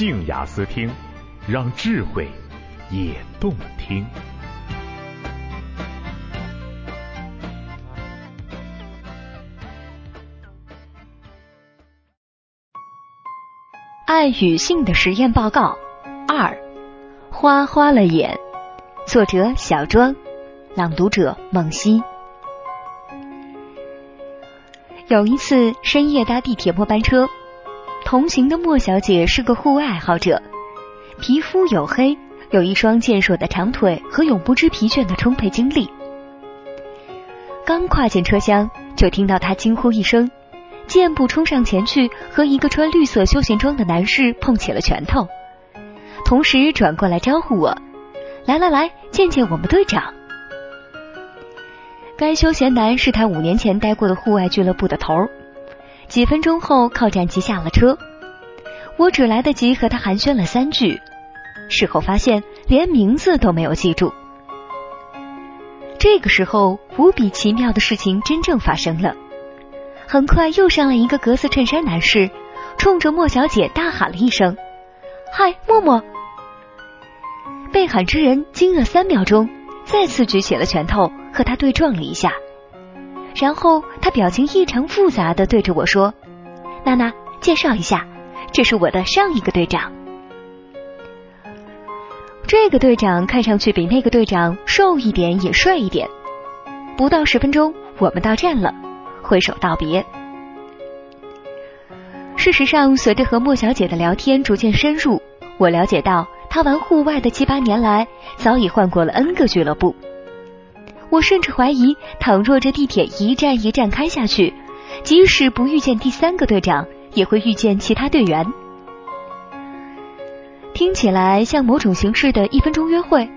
静雅思听，让智慧也动听。爱与性的实验报告二，花花了眼。作者小庄，朗读者梦溪。有一次深夜搭地铁末班车，同行的莫小姐是个户外爱好者，皮肤黝黑，有一双健硕的长腿和永不知疲倦的充沛精力。刚跨进车厢，就听到她惊呼一声。箭步冲上前去，和一个穿绿色休闲装的男士碰起了拳头，同时转过来招呼我：“来来来，见见我们队长。”该休闲男是他五年前待过的户外俱乐部的头儿。几分钟后，靠站即下了车，我只来得及和他寒暄了三句，事后发现连名字都没有记住。这个时候，无比奇妙的事情真正发生了。很快又上来一个格子衬衫男士，冲着莫小姐大喊了一声：“嗨，默默！”被喊之人惊愕三秒钟，再次举起了拳头和他对撞了一下，然后他表情异常复杂的对着我说：“娜娜，介绍一下，这是我的上一个队长。这个队长看上去比那个队长瘦一点也帅一点。”不到十分钟，我们到站了。挥手道别。事实上，随着和莫小姐的聊天逐渐深入，我了解到她玩户外的七八年来，早已换过了 N 个俱乐部。我甚至怀疑，倘若这地铁一站一站开下去，即使不遇见第三个队长，也会遇见其他队员。听起来像某种形式的一分钟约会。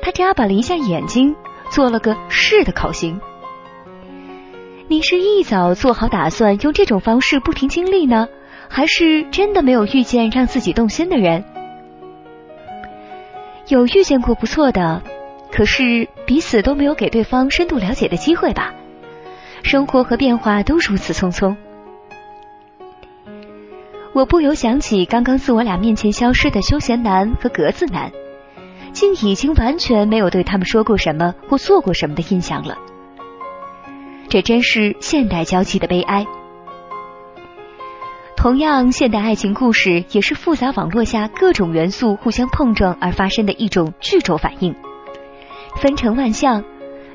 他眨巴了一下眼睛，做了个是的口型。你是一早做好打算用这种方式不停经历呢，还是真的没有遇见让自己动心的人？有遇见过不错的，可是彼此都没有给对方深度了解的机会吧？生活和变化都如此匆匆。我不由想起刚刚自我俩面前消失的休闲男和格子男，竟已经完全没有对他们说过什么或做过什么的印象了。这真是现代交际的悲哀。同样，现代爱情故事也是复杂网络下各种元素互相碰撞而发生的一种剧轴反应，纷呈万象，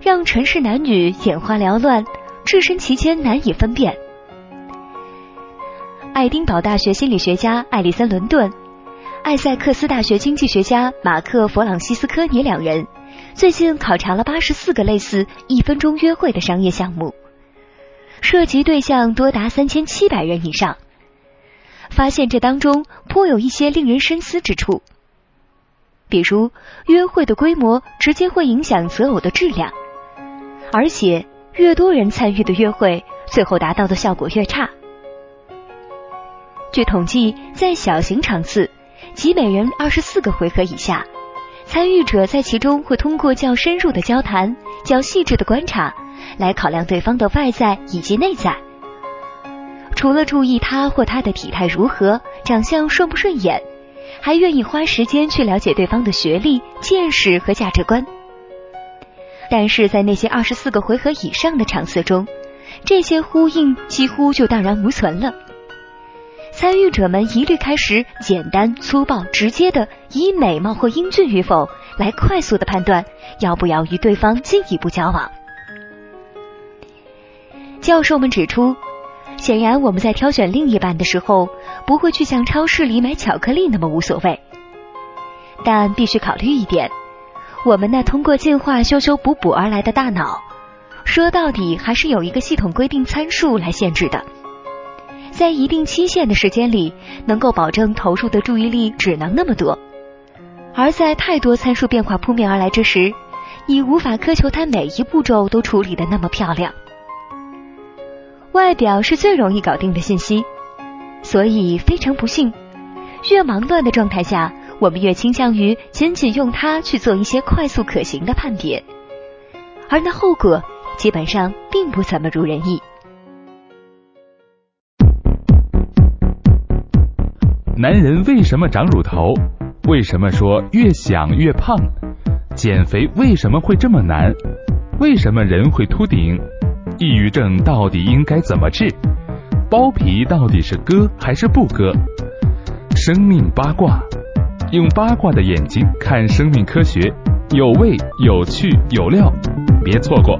让尘世男女眼花缭乱，置身其间难以分辨。爱丁堡大学心理学家艾利森·伦顿，艾塞克斯大学经济学家马克·弗朗西斯科尼两人。最近考察了八十四个类似一分钟约会的商业项目，涉及对象多达三千七百人以上。发现这当中颇有一些令人深思之处，比如约会的规模直接会影响择偶的质量，而且越多人参与的约会，最后达到的效果越差。据统计，在小型场次，即每人二十四个回合以下。参与者在其中会通过较深入的交谈、较细致的观察，来考量对方的外在以及内在。除了注意他或她的体态如何、长相顺不顺眼，还愿意花时间去了解对方的学历、见识和价值观。但是在那些二十四个回合以上的场次中，这些呼应几乎就荡然无存了。参与者们一律开始简单、粗暴、直接的以美貌或英俊与否来快速的判断要不要与对方进一步交往。教授们指出，显然我们在挑选另一半的时候，不会去像超市里买巧克力那么无所谓。但必须考虑一点，我们那通过进化修修补补而来的大脑，说到底还是有一个系统规定参数来限制的。在一定期限的时间里，能够保证投入的注意力只能那么多；而在太多参数变化扑面而来之时，你无法苛求它每一步骤都处理的那么漂亮。外表是最容易搞定的信息，所以非常不幸，越忙乱的状态下，我们越倾向于仅仅用它去做一些快速可行的判别，而那后果基本上并不怎么如人意。男人为什么长乳头？为什么说越想越胖？减肥为什么会这么难？为什么人会秃顶？抑郁症到底应该怎么治？包皮到底是割还是不割？生命八卦，用八卦的眼睛看生命科学，有味有趣有料，别错过。